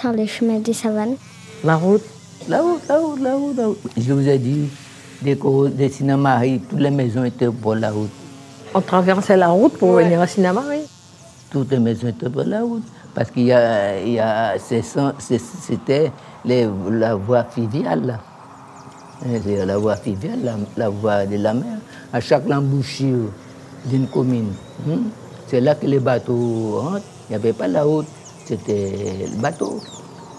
sur les chemins des savanes. La route La route, la route, la route, la route. Je vous ai dit, dès Sinamari, toutes les maisons étaient pour la route. On traversait la route pour venir à Sinamari. Toutes les maisons étaient pour la route. Parce qu'il y a, il y a c'était la voie fluviale. là. C'est la voie fluviale, la, la voie de la mer. À chaque embouchure d'une commune, hein, c'est là que les bateaux rentrent. Il n'y avait pas la route, c'était le bateau,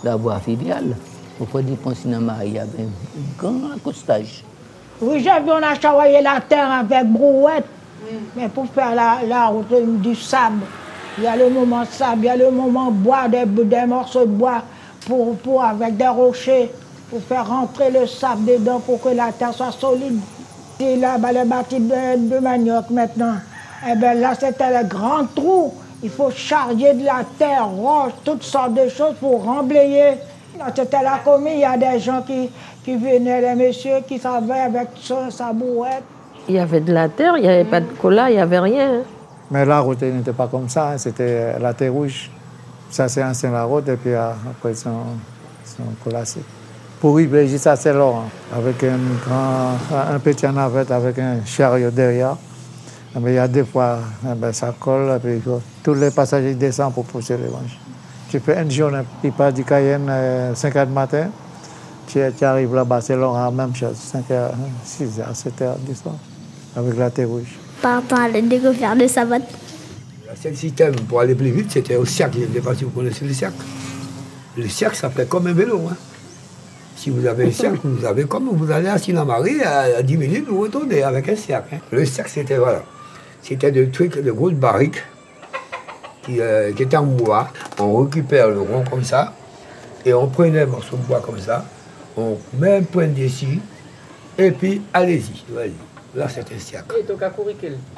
la voie fluviale. Au fond du pont Sinamari, il y avait un grand accostage. Oui, vu, on a travaillé la terre avec brouette, mais pour faire la, la route du sable. Il y a le moment sable, il y a le moment bois, des, des morceaux de bois pour, pour, avec des rochers, pour faire rentrer le sable dedans pour que la terre soit solide. Et là, ben, les bâtis de, manioc maintenant, eh ben, là, c'était le grand trou. Il faut charger de la terre, roche, toutes sortes de choses pour remblayer. C'était la commune, il y a des gens qui, qui venaient, les messieurs qui travaillaient avec sa, sa brouette. Il y avait de la terre, il n'y avait pas de cola, il n'y avait rien. hein. Mais la route n'était pas comme ça, hein, c'était la terre rouge. Ça, c'est ancien la route, et puis euh, après, ils sont, sont colassés. Pour Iblégi, ça, c'est long, hein, avec un, grand, un petit navette avec un chariot derrière. Mais il y a des fois, eh ben, ça colle, puis tous les passagers descendent pour pousser les manches. Tu fais une journée, tu pars du Cayenne à 5 h du matin, tu, tu arrives là-bas, c'est long, hein, même chose, 5 h, 6 h, 7 h du soir, avec la terre rouge. Par rapport à la découverte de savane. Le seul système pour aller plus vite, c'était au cercle. Je ne sais pas si vous connaissez le cercle. Le cercle, ça fait comme un vélo. hein. Si vous avez un cercle, vous avez comme vous allez à Sinamari, à, à 10 minutes, vous retournez avec un cercle. hein. Le cercle, c'était voilà. C'était des trucs, de grosses barriques qui, euh, qui étaient en bois. On récupère le rond comme ça, et on prenait un morceau de bois comme ça, on met un point d'ici, et puis allez-y. Là, c'est un cercle. Et donc à.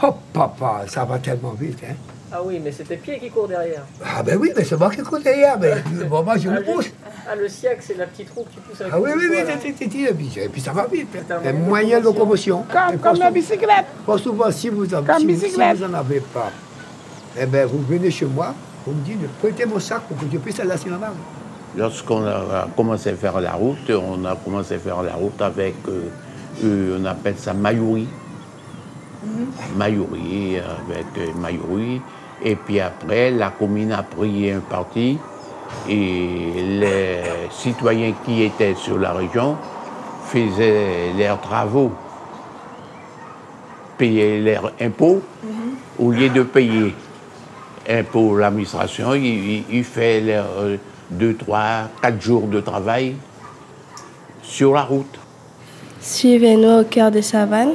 Oh papa, ça va tellement vite. Hein. Ah oui, mais c'était pied qui court derrière. Ah ben oui, mais c'est moi qui cours derrière, mais bon, moi je le pousse. Ah, le siac, c'est la petite roue que tu pousses avec Ah oui, oui, oui, c'est- et puis, et puis ça va vite. hein. Un moyen de locomotion. Comme, comme la bicyclette. Pas souvent, si vous en, Comme si, vous- bicyclette. si vous en avez pas, eh ben, vous venez chez moi, vous me dites, prêtez mon sac pour que je puisse aller à Sinamar. Lorsqu'on a commencé à faire la route, on a commencé à faire la route avec, euh, euh, on appelle ça Mayouri. Mayouri, avec euh, Mayouri. Et puis après, la commune a pris un parti et les citoyens qui étaient sur la région faisaient leurs travaux, payaient leurs impôts au lieu de payer impôts l'administration, il, il- il fait leurs euh, deux, trois, quatre jours de travail sur la route. Suivez-nous au cœur des savanes.